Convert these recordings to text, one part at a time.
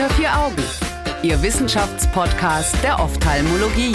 Unter vier Augen, Ihr Wissenschaftspodcast der Ophthalmologie.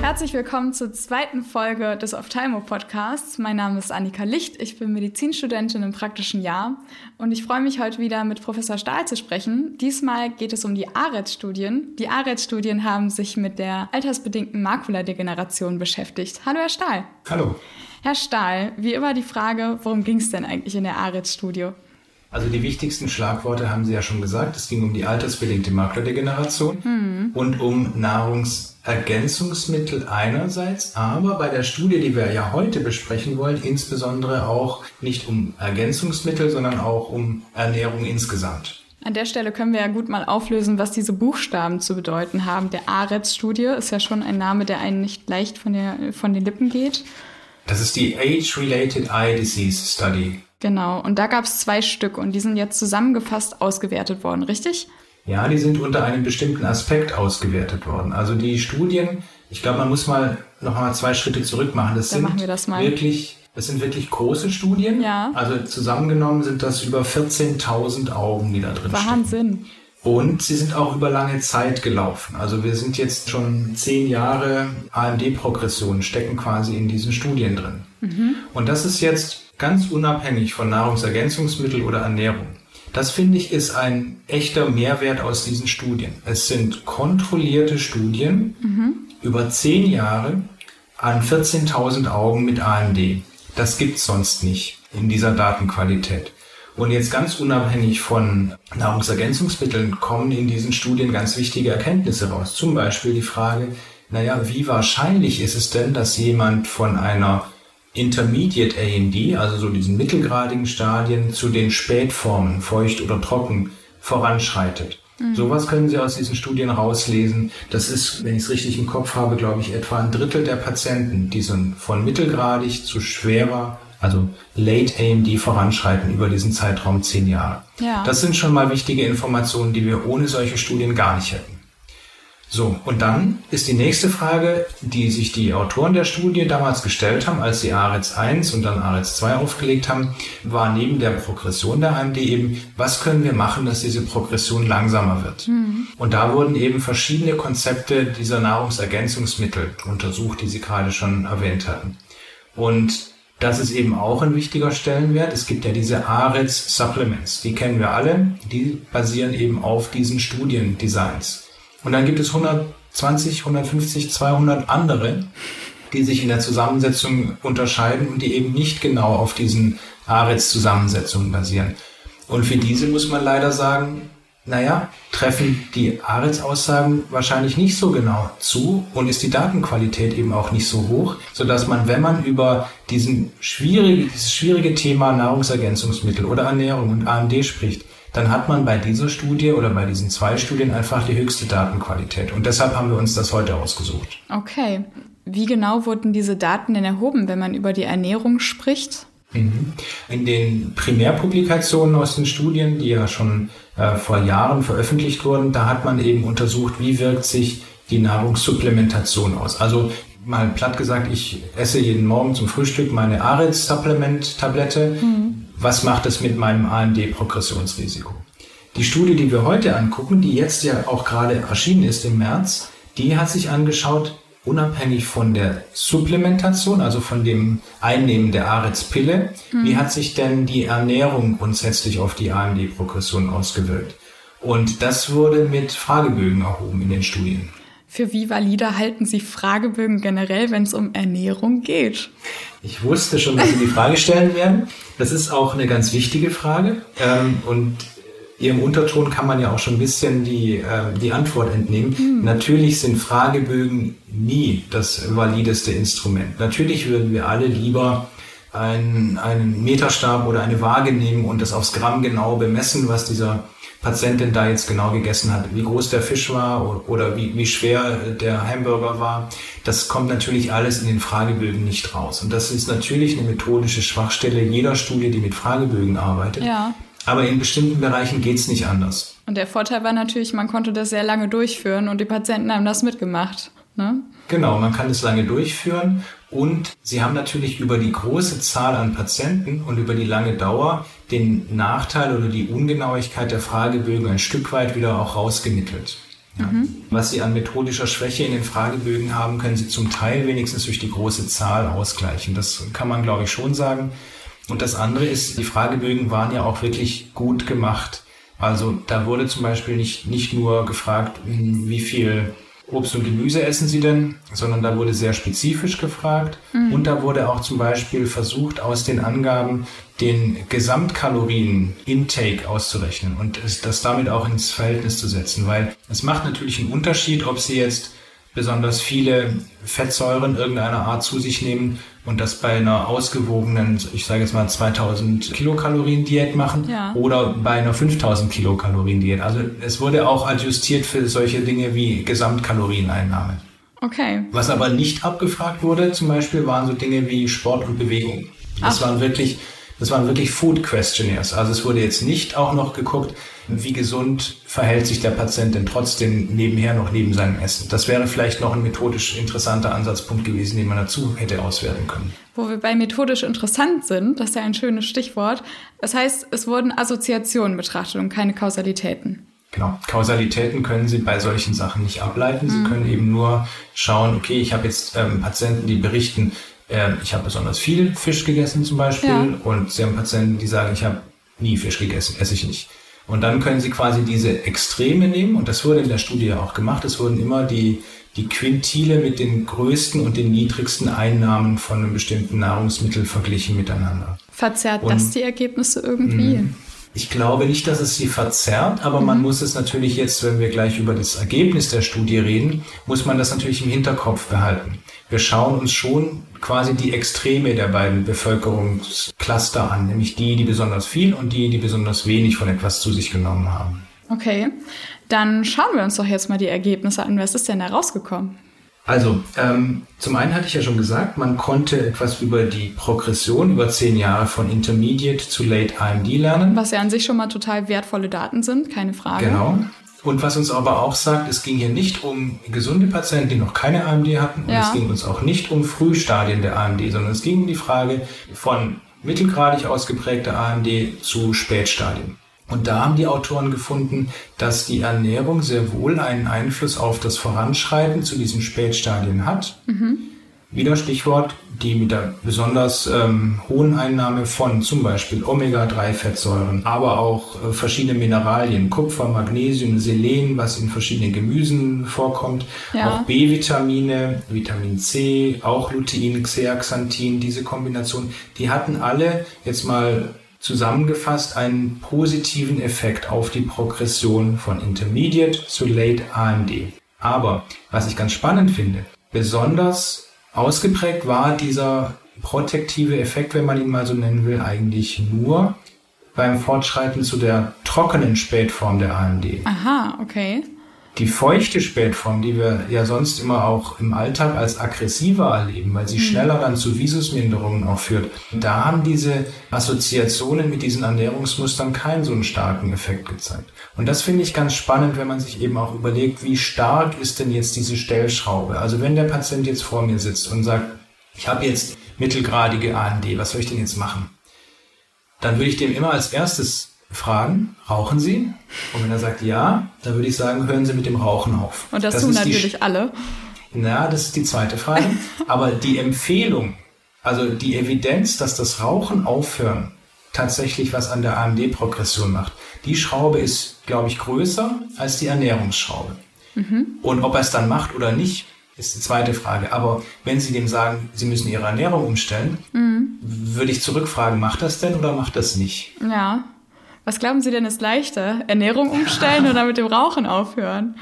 Herzlich willkommen zur zweiten Folge des Ophthalmo-Podcasts. Mein Name ist Annika Licht, ich bin Medizinstudentin im praktischen Jahr und ich freue mich heute wieder mit Professor Stahl zu sprechen. Diesmal geht es um die ARET-Studien. Die ARET-Studien haben sich mit der altersbedingten Makuladegeneration beschäftigt. Hallo, Herr Stahl. Hallo. Herr Stahl, wie immer die Frage, worum ging es denn eigentlich in der ARET-Studie? Also die wichtigsten Schlagworte haben Sie ja schon gesagt. Es ging um die altersbedingte Maklerdegeneration hm. und um Nahrungsergänzungsmittel einerseits, aber bei der Studie, die wir ja heute besprechen wollen, insbesondere auch nicht um Ergänzungsmittel, sondern auch um Ernährung insgesamt. An der Stelle können wir ja gut mal auflösen, was diese Buchstaben zu bedeuten haben. Der ARETS-Studie ist ja schon ein Name, der einen nicht leicht von, der, von den Lippen geht. Das ist die Age-Related Eye Disease Study. Genau, und da gab es zwei Stück und die sind jetzt zusammengefasst ausgewertet worden, richtig? Ja, die sind unter einem bestimmten Aspekt ausgewertet worden. Also die Studien, ich glaube, man muss mal noch mal zwei Schritte zurück machen. Das Dann sind machen wir das mal. wirklich, das sind wirklich große Studien. Ja. Also zusammengenommen sind das über 14.000 Augen, die da drin Wahnsinn. stecken. Und sie sind auch über lange Zeit gelaufen. Also wir sind jetzt schon zehn Jahre AMD-Progression stecken quasi in diesen Studien drin. Mhm. Und das ist jetzt ganz unabhängig von Nahrungsergänzungsmittel oder Ernährung. Das finde ich ist ein echter Mehrwert aus diesen Studien. Es sind kontrollierte Studien mhm. über zehn Jahre an 14.000 Augen mit AMD. Das gibt's sonst nicht in dieser Datenqualität. Und jetzt ganz unabhängig von Nahrungsergänzungsmitteln kommen in diesen Studien ganz wichtige Erkenntnisse raus. Zum Beispiel die Frage, naja, wie wahrscheinlich ist es denn, dass jemand von einer Intermediate AMD, also so diesen mittelgradigen Stadien, zu den Spätformen, feucht oder trocken, voranschreitet. Mhm. Sowas können Sie aus diesen Studien rauslesen. Das ist, wenn ich es richtig im Kopf habe, glaube ich, etwa ein Drittel der Patienten, die sind von mittelgradig zu schwerer, also Late AMD voranschreiten über diesen Zeitraum zehn Jahre. Ja. Das sind schon mal wichtige Informationen, die wir ohne solche Studien gar nicht hätten. So, und dann ist die nächste Frage, die sich die Autoren der Studie damals gestellt haben, als sie ARETS 1 und dann ARETS 2 aufgelegt haben, war neben der Progression der AMD eben, was können wir machen, dass diese Progression langsamer wird? Mhm. Und da wurden eben verschiedene Konzepte dieser Nahrungsergänzungsmittel untersucht, die Sie gerade schon erwähnt hatten. Und das ist eben auch ein wichtiger Stellenwert. Es gibt ja diese ARETS Supplements, die kennen wir alle, die basieren eben auf diesen Studiendesigns. Und dann gibt es 120, 150, 200 andere, die sich in der Zusammensetzung unterscheiden und die eben nicht genau auf diesen ARETS-Zusammensetzungen basieren. Und für diese muss man leider sagen, naja, treffen die ARETS-Aussagen wahrscheinlich nicht so genau zu und ist die Datenqualität eben auch nicht so hoch, sodass man, wenn man über diesen schwierige, dieses schwierige Thema Nahrungsergänzungsmittel oder Ernährung und AMD spricht, dann hat man bei dieser Studie oder bei diesen zwei Studien einfach die höchste Datenqualität. Und deshalb haben wir uns das heute ausgesucht. Okay. Wie genau wurden diese Daten denn erhoben, wenn man über die Ernährung spricht? In den Primärpublikationen aus den Studien, die ja schon äh, vor Jahren veröffentlicht wurden, da hat man eben untersucht, wie wirkt sich die Nahrungssupplementation aus. Also mal platt gesagt, ich esse jeden Morgen zum Frühstück meine ARES-Supplement-Tablette. Mhm was macht es mit meinem AMD-Progressionsrisiko. Die Studie, die wir heute angucken, die jetzt ja auch gerade erschienen ist im März, die hat sich angeschaut, unabhängig von der Supplementation, also von dem Einnehmen der ARETS-Pille, mhm. wie hat sich denn die Ernährung grundsätzlich auf die AMD-Progression ausgewirkt? Und das wurde mit Fragebögen erhoben in den Studien. Für wie valide halten Sie Fragebögen generell, wenn es um Ernährung geht? Ich wusste schon, dass Sie die Frage stellen werden. Das ist auch eine ganz wichtige Frage. Ähm, und Ihrem Unterton kann man ja auch schon ein bisschen die, äh, die Antwort entnehmen. Hm. Natürlich sind Fragebögen nie das valideste Instrument. Natürlich würden wir alle lieber einen, einen Meterstab oder eine Waage nehmen und das aufs Gramm genau bemessen, was dieser Patientin da jetzt genau gegessen hat, wie groß der Fisch war oder wie, wie schwer der Hamburger war. Das kommt natürlich alles in den Fragebögen nicht raus. Und das ist natürlich eine methodische Schwachstelle jeder Studie, die mit Fragebögen arbeitet. Ja. Aber in bestimmten Bereichen geht's nicht anders. Und der Vorteil war natürlich, man konnte das sehr lange durchführen und die Patienten haben das mitgemacht. Ne? Genau, man kann es lange durchführen und sie haben natürlich über die große Zahl an Patienten und über die lange Dauer den Nachteil oder die Ungenauigkeit der Fragebögen ein Stück weit wieder auch rausgemittelt. Ja. Mhm. Was Sie an methodischer Schwäche in den Fragebögen haben, können Sie zum Teil wenigstens durch die große Zahl ausgleichen. Das kann man, glaube ich, schon sagen. Und das andere ist, die Fragebögen waren ja auch wirklich gut gemacht. Also da wurde zum Beispiel nicht, nicht nur gefragt, hm, wie viel Obst und Gemüse essen Sie denn, sondern da wurde sehr spezifisch gefragt. Mhm. Und da wurde auch zum Beispiel versucht, aus den Angaben den Gesamtkalorien-Intake auszurechnen und das damit auch ins Verhältnis zu setzen, weil es macht natürlich einen Unterschied, ob Sie jetzt besonders viele Fettsäuren irgendeiner Art zu sich nehmen und das bei einer ausgewogenen, ich sage jetzt mal 2000 Kilokalorien Diät machen ja. oder bei einer 5000 Kilokalorien Diät. Also es wurde auch adjustiert für solche Dinge wie Gesamtkalorieneinnahme. Okay. Was aber nicht abgefragt wurde, zum Beispiel, waren so Dinge wie Sport und Bewegung. Das Ach. waren wirklich das waren wirklich Food Questionnaires. Also es wurde jetzt nicht auch noch geguckt, wie gesund verhält sich der Patient denn trotzdem nebenher noch neben seinem Essen. Das wäre vielleicht noch ein methodisch interessanter Ansatzpunkt gewesen, den man dazu hätte auswerten können. Wo wir bei methodisch interessant sind, das ist ja ein schönes Stichwort. Das heißt, es wurden Assoziationen betrachtet und keine Kausalitäten. Genau. Kausalitäten können Sie bei solchen Sachen nicht ableiten. Sie mhm. können eben nur schauen, okay, ich habe jetzt ähm, Patienten, die berichten, ähm, ich habe besonders viel Fisch gegessen zum Beispiel ja. und Sie haben Patienten, die sagen, ich habe nie Fisch gegessen, esse ich nicht. Und dann können Sie quasi diese Extreme nehmen und das wurde in der Studie auch gemacht. Es wurden immer die, die Quintile mit den größten und den niedrigsten Einnahmen von einem bestimmten Nahrungsmittel verglichen miteinander. Verzerrt und, das die Ergebnisse irgendwie? Ich glaube nicht, dass es sie verzerrt, aber mhm. man muss es natürlich jetzt, wenn wir gleich über das Ergebnis der Studie reden, muss man das natürlich im Hinterkopf behalten. Wir schauen uns schon quasi die Extreme der beiden Bevölkerungscluster an, nämlich die, die besonders viel und die, die besonders wenig von etwas zu sich genommen haben. Okay, dann schauen wir uns doch jetzt mal die Ergebnisse an. Was ist denn da rausgekommen? Also, ähm, zum einen hatte ich ja schon gesagt, man konnte etwas über die Progression über zehn Jahre von Intermediate zu Late AMD lernen. Was ja an sich schon mal total wertvolle Daten sind, keine Frage. Genau. Und was uns aber auch sagt, es ging hier nicht um gesunde Patienten, die noch keine AMD hatten. Und ja. es ging uns auch nicht um Frühstadien der AMD, sondern es ging um die Frage von mittelgradig ausgeprägter AMD zu Spätstadien. Und da haben die Autoren gefunden, dass die Ernährung sehr wohl einen Einfluss auf das Voranschreiten zu diesen Spätstadien hat. Mhm. Wieder Stichwort, die mit der besonders ähm, hohen Einnahme von zum Beispiel Omega-3-Fettsäuren, aber auch äh, verschiedene Mineralien, Kupfer, Magnesium, Selen, was in verschiedenen Gemüsen vorkommt, ja. auch B-Vitamine, Vitamin C, auch Lutein, Xeaxanthin, diese Kombination, die hatten alle jetzt mal zusammengefasst einen positiven Effekt auf die Progression von Intermediate zu Late AMD. Aber was ich ganz spannend finde, besonders ausgeprägt war dieser protektive Effekt, wenn man ihn mal so nennen will, eigentlich nur beim Fortschreiten zu der trockenen Spätform der AMD. Aha, okay. Die feuchte Spätform, die wir ja sonst immer auch im Alltag als aggressiver erleben, weil sie mhm. schneller dann zu Visusminderungen auch führt, da haben diese Assoziationen mit diesen Ernährungsmustern keinen so einen starken Effekt gezeigt. Und das finde ich ganz spannend, wenn man sich eben auch überlegt, wie stark ist denn jetzt diese Stellschraube? Also wenn der Patient jetzt vor mir sitzt und sagt, ich habe jetzt mittelgradige AND, was soll ich denn jetzt machen? Dann würde ich dem immer als erstes fragen, rauchen Sie? Und wenn er sagt ja, dann würde ich sagen, hören Sie mit dem Rauchen auf. Und das, das tun natürlich die, alle. Na, das ist die zweite Frage. Aber die Empfehlung, also die Evidenz, dass das Rauchen aufhören tatsächlich was an der AMD-Progression macht, die Schraube ist, glaube ich, größer als die Ernährungsschraube. Mhm. Und ob er es dann macht oder nicht, ist die zweite Frage. Aber wenn Sie dem sagen, Sie müssen Ihre Ernährung umstellen, mhm. würde ich zurückfragen, macht das denn oder macht das nicht? Ja. Was glauben Sie denn ist leichter? Ernährung umstellen oder mit dem Rauchen aufhören?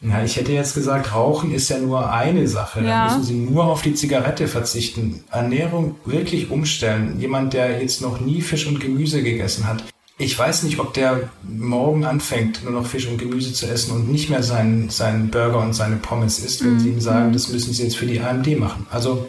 Ja, ich hätte jetzt gesagt, Rauchen ist ja nur eine Sache. Ja. Dann müssen Sie nur auf die Zigarette verzichten. Ernährung wirklich umstellen. Jemand, der jetzt noch nie Fisch und Gemüse gegessen hat. Ich weiß nicht, ob der morgen anfängt, nur noch Fisch und Gemüse zu essen und nicht mehr seinen, seinen Burger und seine Pommes isst, wenn mhm. Sie ihm sagen, das müssen Sie jetzt für die AMD machen. Also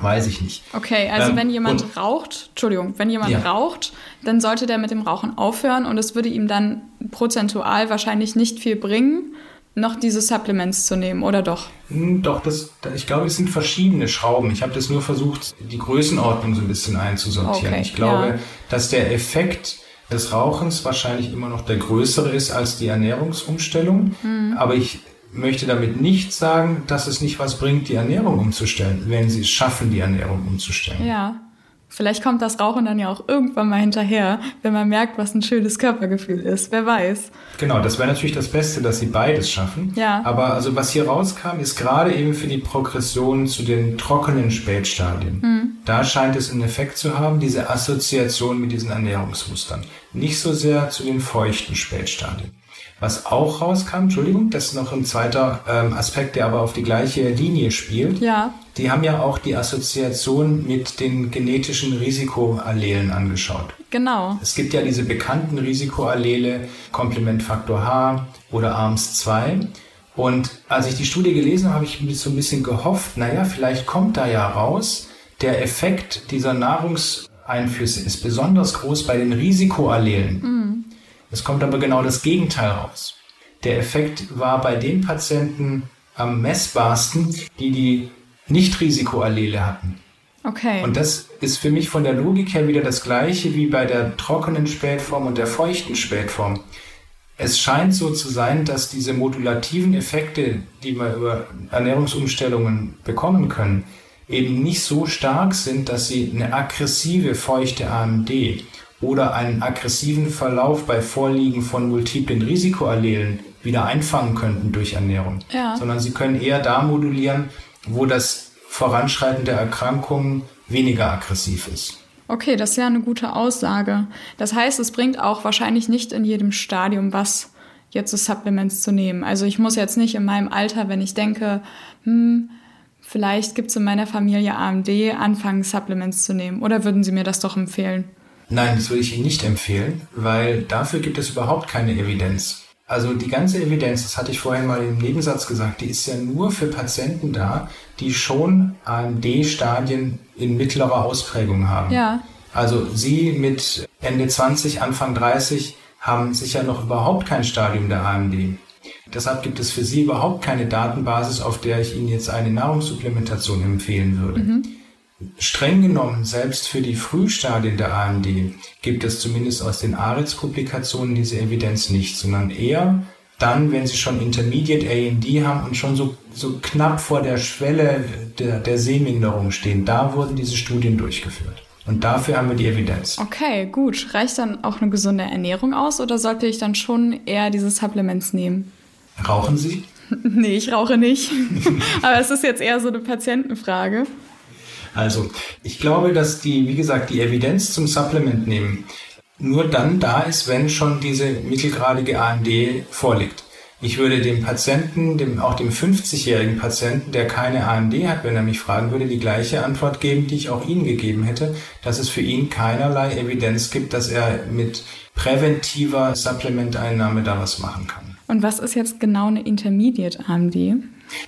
Weiß ich nicht. Okay, also ähm, wenn jemand raucht, Entschuldigung, wenn jemand ja. raucht, dann sollte der mit dem Rauchen aufhören und es würde ihm dann prozentual wahrscheinlich nicht viel bringen. noch diese Supplements zu nehmen, oder doch? Hm, doch, das, ich glaube, es sind verschiedene Schrauben. Ich habe das nur versucht, die Größenordnung so ein bisschen einzusortieren. Okay, ich glaube, ja. dass der Effekt des Rauchens wahrscheinlich immer noch der größere ist als die Ernährungsumstellung. Mhm. Aber ich möchte damit nicht sagen, dass es nicht was bringt, die Ernährung umzustellen, wenn sie es schaffen, die Ernährung umzustellen. Ja. Vielleicht kommt das Rauchen dann ja auch irgendwann mal hinterher, wenn man merkt, was ein schönes Körpergefühl ist. Wer weiß. Genau, das wäre natürlich das Beste, dass sie beides schaffen. Ja. Aber also was hier rauskam, ist gerade eben für die Progression zu den trockenen Spätstadien. Mhm. Da scheint es einen Effekt zu haben, diese Assoziation mit diesen Ernährungsmustern. Nicht so sehr zu den feuchten Spätstadien. Was auch rauskam, Entschuldigung, das ist noch ein zweiter ähm, Aspekt, der aber auf die gleiche Linie spielt. Ja. Die haben ja auch die Assoziation mit den genetischen Risikoallelen angeschaut. Genau. Es gibt ja diese bekannten Risikoallele, Komplementfaktor H oder ARMS2. Und als ich die Studie gelesen habe, habe ich so ein bisschen gehofft, naja, vielleicht kommt da ja raus, der Effekt dieser Nahrungseinflüsse ist besonders groß bei den Risikoallelen. Mhm. Es kommt aber genau das Gegenteil raus. Der Effekt war bei den Patienten am messbarsten, die die Nicht-Risikoallele hatten. Okay. Und das ist für mich von der Logik her wieder das gleiche wie bei der trockenen Spätform und der feuchten Spätform. Es scheint so zu sein, dass diese modulativen Effekte, die wir über Ernährungsumstellungen bekommen können, eben nicht so stark sind, dass sie eine aggressive feuchte AMD oder einen aggressiven Verlauf bei Vorliegen von multiplen Risikoallelen wieder einfangen könnten durch Ernährung, ja. sondern sie können eher da modulieren, wo das Voranschreiten der Erkrankung weniger aggressiv ist. Okay, das ist ja eine gute Aussage. Das heißt, es bringt auch wahrscheinlich nicht in jedem Stadium was, jetzt so Supplements zu nehmen. Also ich muss jetzt nicht in meinem Alter, wenn ich denke, hm, vielleicht gibt es in meiner Familie AMD, anfangen Supplements zu nehmen. Oder würden Sie mir das doch empfehlen? Nein, das würde ich Ihnen nicht empfehlen, weil dafür gibt es überhaupt keine Evidenz. Also die ganze Evidenz, das hatte ich vorhin mal im Nebensatz gesagt, die ist ja nur für Patienten da, die schon AMD-Stadien in mittlerer Ausprägung haben. Ja. Also Sie mit Ende 20, Anfang 30 haben sicher noch überhaupt kein Stadium der AMD. Deshalb gibt es für Sie überhaupt keine Datenbasis, auf der ich Ihnen jetzt eine Nahrungssupplementation empfehlen würde. Mhm. Streng genommen, selbst für die Frühstadien der AMD gibt es zumindest aus den ARETS-Publikationen diese Evidenz nicht, sondern eher dann, wenn sie schon Intermediate AMD haben und schon so, so knapp vor der Schwelle der, der Sehminderung stehen. Da wurden diese Studien durchgeführt. Und dafür haben wir die Evidenz. Okay, gut. Reicht dann auch eine gesunde Ernährung aus oder sollte ich dann schon eher diese Supplements nehmen? Rauchen Sie? nee, ich rauche nicht. Aber es ist jetzt eher so eine Patientenfrage. Also, ich glaube, dass die, wie gesagt, die Evidenz zum Supplement nehmen nur dann da ist, wenn schon diese mittelgradige AMD vorliegt. Ich würde dem Patienten, dem, auch dem 50-jährigen Patienten, der keine AMD hat, wenn er mich fragen würde, die gleiche Antwort geben, die ich auch Ihnen gegeben hätte, dass es für ihn keinerlei Evidenz gibt, dass er mit präventiver Supplementeinnahme da was machen kann. Und was ist jetzt genau eine Intermediate AMD?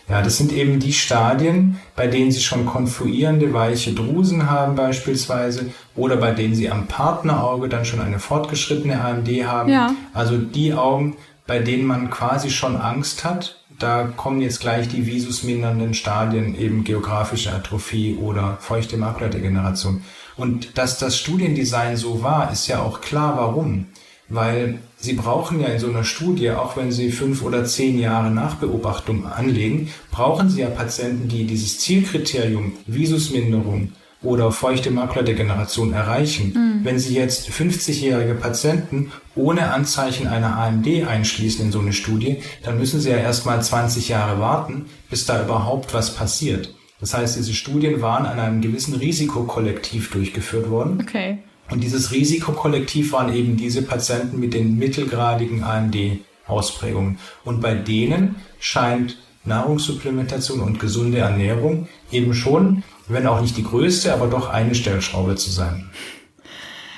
Ja, das sind eben die Stadien, bei denen Sie schon konfluierende weiche Drusen haben beispielsweise oder bei denen Sie am Partnerauge dann schon eine fortgeschrittene AMD haben. Ja. Also die Augen, bei denen man quasi schon Angst hat. Da kommen jetzt gleich die visusmindernden Stadien, eben geografische Atrophie oder feuchte Makuladegeneration. Und dass das Studiendesign so war, ist ja auch klar, warum. Weil Sie brauchen ja in so einer Studie, auch wenn Sie fünf oder zehn Jahre Nachbeobachtung anlegen, brauchen Sie ja Patienten, die dieses Zielkriterium Visusminderung oder feuchte Makuladegeneration erreichen. Mhm. Wenn Sie jetzt 50-jährige Patienten ohne Anzeichen einer AMD einschließen in so eine Studie, dann müssen Sie ja erstmal 20 Jahre warten, bis da überhaupt was passiert. Das heißt, diese Studien waren an einem gewissen Risikokollektiv durchgeführt worden. Okay. Und dieses Risikokollektiv waren eben diese Patienten mit den mittelgradigen AMD-Ausprägungen. Und bei denen scheint Nahrungssupplementation und gesunde Ernährung eben schon, wenn auch nicht die größte, aber doch eine Stellschraube zu sein.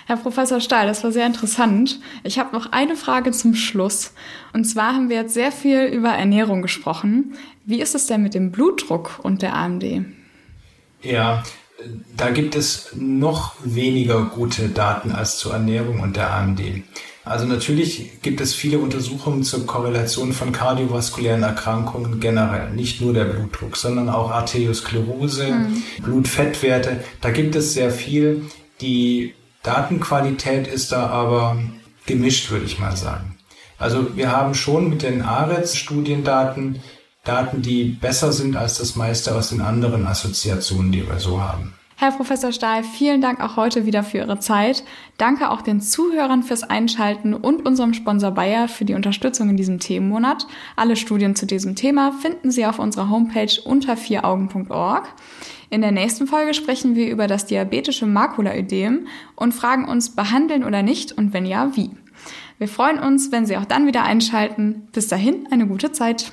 Herr Professor Stahl, das war sehr interessant. Ich habe noch eine Frage zum Schluss. Und zwar haben wir jetzt sehr viel über Ernährung gesprochen. Wie ist es denn mit dem Blutdruck und der AMD? Ja, da gibt es noch weniger gute Daten als zur Ernährung und der AMD. Also natürlich gibt es viele Untersuchungen zur Korrelation von kardiovaskulären Erkrankungen generell. Nicht nur der Blutdruck, sondern auch Arteriosklerose, mhm. Blutfettwerte. Da gibt es sehr viel. Die Datenqualität ist da aber gemischt, würde ich mal sagen. Also wir haben schon mit den ARETS-Studiendaten Daten, die besser sind als das meiste aus den anderen Assoziationen, die wir so haben. Herr Professor Stahl, vielen Dank auch heute wieder für Ihre Zeit. Danke auch den Zuhörern fürs Einschalten und unserem Sponsor Bayer für die Unterstützung in diesem Themenmonat. Alle Studien zu diesem Thema finden Sie auf unserer Homepage unter vieraugen.org. In der nächsten Folge sprechen wir über das diabetische Makulaödem und fragen uns, behandeln oder nicht und wenn ja, wie. Wir freuen uns, wenn Sie auch dann wieder einschalten. Bis dahin eine gute Zeit.